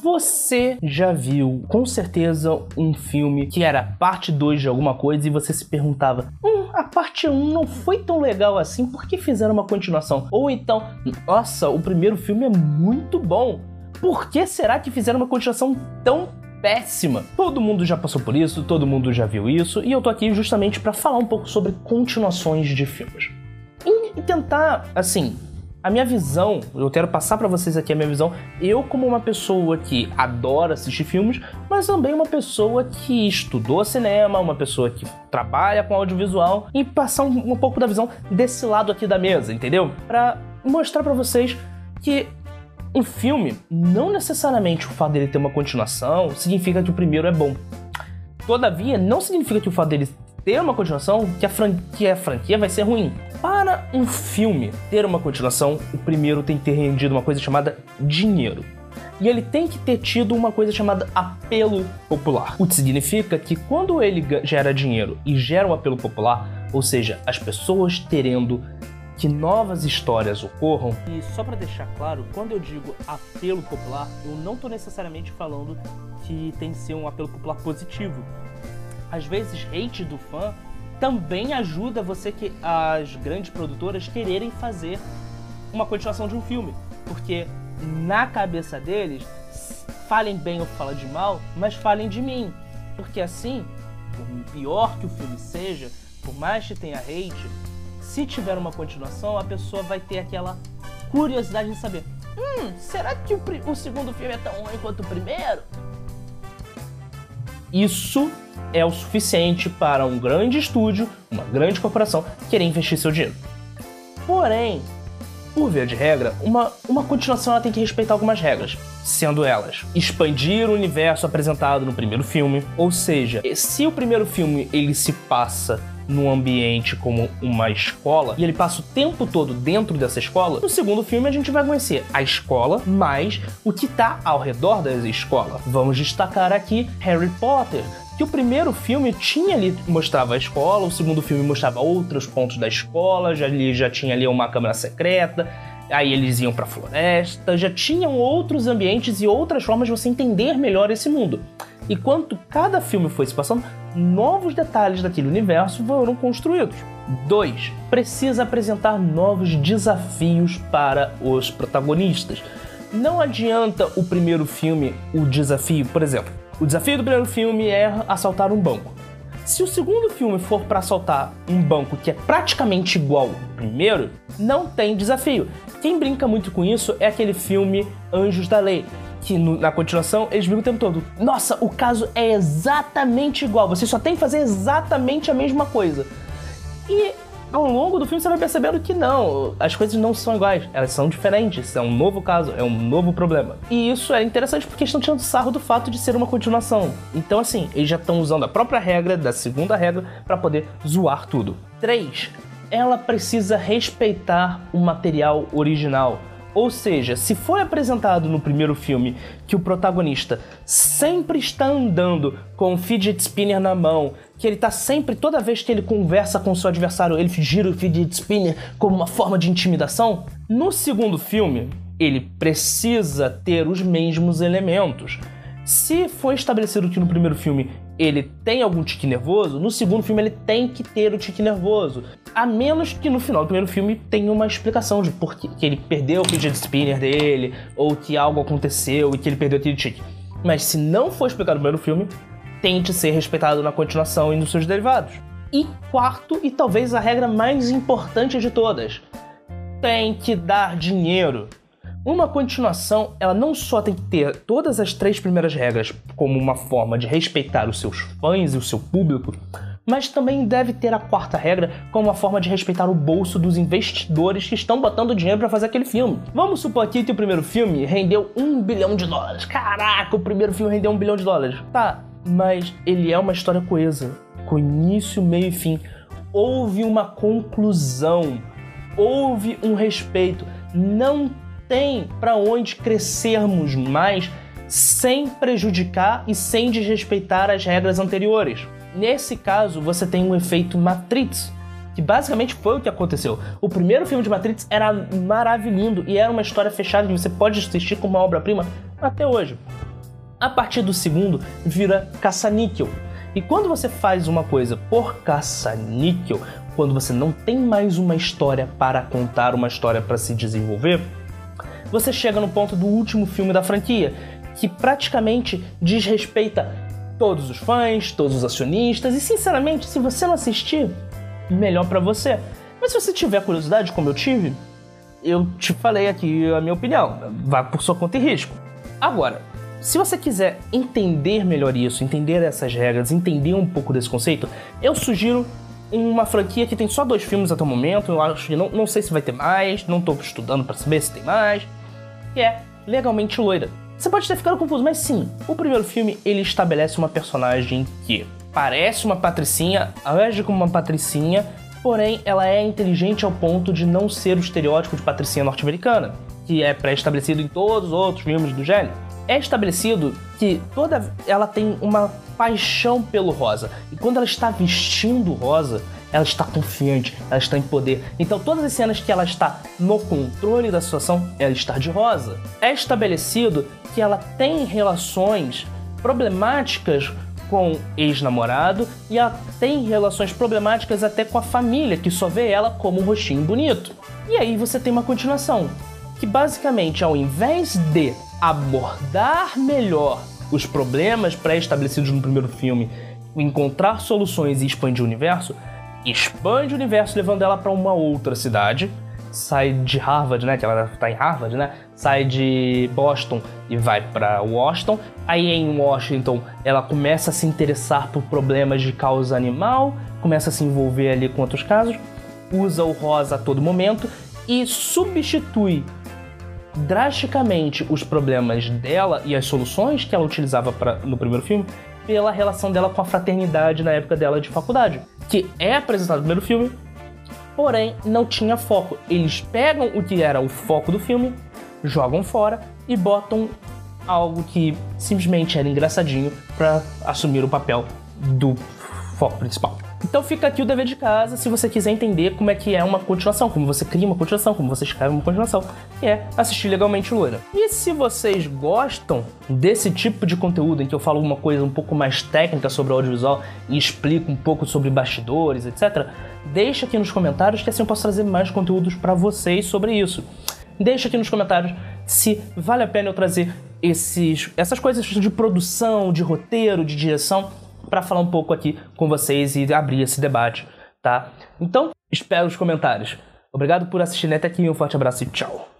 Você já viu, com certeza, um filme que era parte 2 de alguma coisa e você se perguntava: hum, a parte 1 não foi tão legal assim, por que fizeram uma continuação? Ou então, nossa, o primeiro filme é muito bom, por que será que fizeram uma continuação tão péssima. Todo mundo já passou por isso, todo mundo já viu isso, e eu tô aqui justamente para falar um pouco sobre continuações de filmes. E tentar, assim, a minha visão, eu quero passar para vocês aqui a minha visão, eu como uma pessoa que adora assistir filmes, mas também uma pessoa que estudou cinema, uma pessoa que trabalha com audiovisual e passar um, um pouco da visão desse lado aqui da mesa, entendeu? Para mostrar para vocês que um filme, não necessariamente o fato dele ter uma continuação significa que o primeiro é bom. Todavia, não significa que o fato dele ter uma continuação que a, franquia, a franquia vai ser ruim. Para um filme ter uma continuação, o primeiro tem que ter rendido uma coisa chamada dinheiro. E ele tem que ter tido uma coisa chamada apelo popular. O que significa que quando ele gera dinheiro e gera um apelo popular, ou seja, as pessoas terendo que novas histórias ocorram. E só para deixar claro, quando eu digo apelo popular, eu não estou necessariamente falando que tem que ser um apelo popular positivo. Às vezes, hate do fã também ajuda você que as grandes produtoras quererem fazer uma continuação de um filme, porque na cabeça deles, falem bem ou falem de mal, mas falem de mim, porque assim, por pior que o filme seja, por mais que tenha hate, se tiver uma continuação, a pessoa vai ter aquela curiosidade de saber: hum, será que o, o segundo filme é tão ruim quanto o primeiro? Isso é o suficiente para um grande estúdio, uma grande corporação, querer investir seu dinheiro. Porém, por via de regra, uma, uma continuação ela tem que respeitar algumas regras, sendo elas expandir o universo apresentado no primeiro filme, ou seja, se o primeiro filme ele se passa num ambiente como uma escola e ele passa o tempo todo dentro dessa escola, no segundo filme a gente vai conhecer a escola mais o que está ao redor dessa escola. Vamos destacar aqui Harry Potter, que o primeiro filme tinha ali mostrava a escola, o segundo filme mostrava outros pontos da escola, já ali já tinha ali uma câmara secreta, aí eles iam para floresta, já tinham outros ambientes e outras formas de você entender melhor esse mundo. E quanto cada filme foi se passando, novos detalhes daquele universo foram construídos. 2. Precisa apresentar novos desafios para os protagonistas. Não adianta o primeiro filme o desafio, por exemplo, o desafio do primeiro filme é assaltar um banco. Se o segundo filme for para assaltar um banco que é praticamente igual ao primeiro, não tem desafio. Quem brinca muito com isso é aquele filme Anjos da Lei, que no, na continuação eles brigam o tempo todo. Nossa, o caso é exatamente igual, você só tem que fazer exatamente a mesma coisa. E ao longo do filme você vai percebendo que não, as coisas não são iguais, elas são diferentes, é um novo caso, é um novo problema. E isso é interessante porque estão tirando sarro do fato de ser uma continuação. Então, assim, eles já estão usando a própria regra, da segunda regra, para poder zoar tudo. 3. Ela precisa respeitar o material original. Ou seja, se foi apresentado no primeiro filme que o protagonista sempre está andando com o fidget spinner na mão, que ele está sempre, toda vez que ele conversa com seu adversário, ele gira o fidget spinner como uma forma de intimidação, no segundo filme ele precisa ter os mesmos elementos. Se foi estabelecido que no primeiro filme ele tem algum tique nervoso, no segundo filme ele tem que ter o tique nervoso. A menos que no final do primeiro filme tenha uma explicação de por que, que ele perdeu o fidget spinner dele, ou que algo aconteceu e que ele perdeu aquele tique. Mas se não for explicado no primeiro filme, tente ser respeitado na continuação e nos seus derivados. E quarto, e talvez a regra mais importante de todas, tem que dar dinheiro. Uma continuação, ela não só tem que ter todas as três primeiras regras como uma forma de respeitar os seus fãs e o seu público, mas também deve ter a quarta regra como uma forma de respeitar o bolso dos investidores que estão botando dinheiro para fazer aquele filme. Vamos supor aqui que o primeiro filme rendeu um bilhão de dólares. Caraca, o primeiro filme rendeu um bilhão de dólares. Tá, mas ele é uma história coesa, com início, meio e fim. Houve uma conclusão, houve um respeito. Não tem para onde crescermos mais sem prejudicar e sem desrespeitar as regras anteriores. Nesse caso, você tem um efeito Matrix, que basicamente foi o que aconteceu. O primeiro filme de Matrix era maravilhoso e era uma história fechada que você pode assistir como uma obra-prima até hoje. A partir do segundo, vira caça-níquel. E quando você faz uma coisa por caça-níquel, quando você não tem mais uma história para contar, uma história para se desenvolver, você chega no ponto do último filme da franquia, que praticamente desrespeita todos os fãs, todos os acionistas, e sinceramente, se você não assistir, melhor para você. Mas se você tiver curiosidade, como eu tive, eu te falei aqui a minha opinião. Vá por sua conta e risco. Agora, se você quiser entender melhor isso, entender essas regras, entender um pouco desse conceito, eu sugiro uma franquia que tem só dois filmes até o momento. Eu acho que não, não sei se vai ter mais, não tô estudando para saber se tem mais. Que é Legalmente Loira. Você pode ter ficado confuso, mas sim, o primeiro filme ele estabelece uma personagem que parece uma patricinha, age como uma patricinha, porém ela é inteligente ao ponto de não ser o estereótipo de patricinha norte-americana, que é pré-estabelecido em todos os outros filmes do gênero. É estabelecido que toda ela tem uma paixão pelo rosa. E quando ela está vestindo rosa, ela está confiante, ela está em poder. Então, todas as cenas que ela está no controle da situação, ela está de rosa. É estabelecido que ela tem relações problemáticas com ex-namorado e ela tem relações problemáticas até com a família, que só vê ela como um rostinho bonito. E aí você tem uma continuação, que basicamente, ao invés de abordar melhor os problemas pré-estabelecidos no primeiro filme, encontrar soluções e expandir o universo, expande o universo levando ela para uma outra cidade, sai de Harvard, né, que ela tá em Harvard, né, sai de Boston e vai para Washington. Aí em Washington ela começa a se interessar por problemas de causa animal, começa a se envolver ali com outros casos, usa o rosa a todo momento e substitui drasticamente os problemas dela e as soluções que ela utilizava pra, no primeiro filme pela relação dela com a fraternidade na época dela de faculdade, que é apresentado no primeiro filme, porém não tinha foco. Eles pegam o que era o foco do filme, jogam fora e botam algo que simplesmente era engraçadinho para assumir o papel do foco principal. Então fica aqui o dever de casa se você quiser entender como é que é uma continuação, como você cria uma continuação, como você escreve uma continuação, que é assistir legalmente Loira. E se vocês gostam desse tipo de conteúdo em que eu falo uma coisa um pouco mais técnica sobre audiovisual e explico um pouco sobre bastidores, etc., deixa aqui nos comentários que assim eu posso trazer mais conteúdos para vocês sobre isso. Deixa aqui nos comentários se vale a pena eu trazer esses, essas coisas de produção, de roteiro, de direção para falar um pouco aqui com vocês e abrir esse debate, tá? Então, espero os comentários. Obrigado por assistir até aqui, um forte abraço e tchau.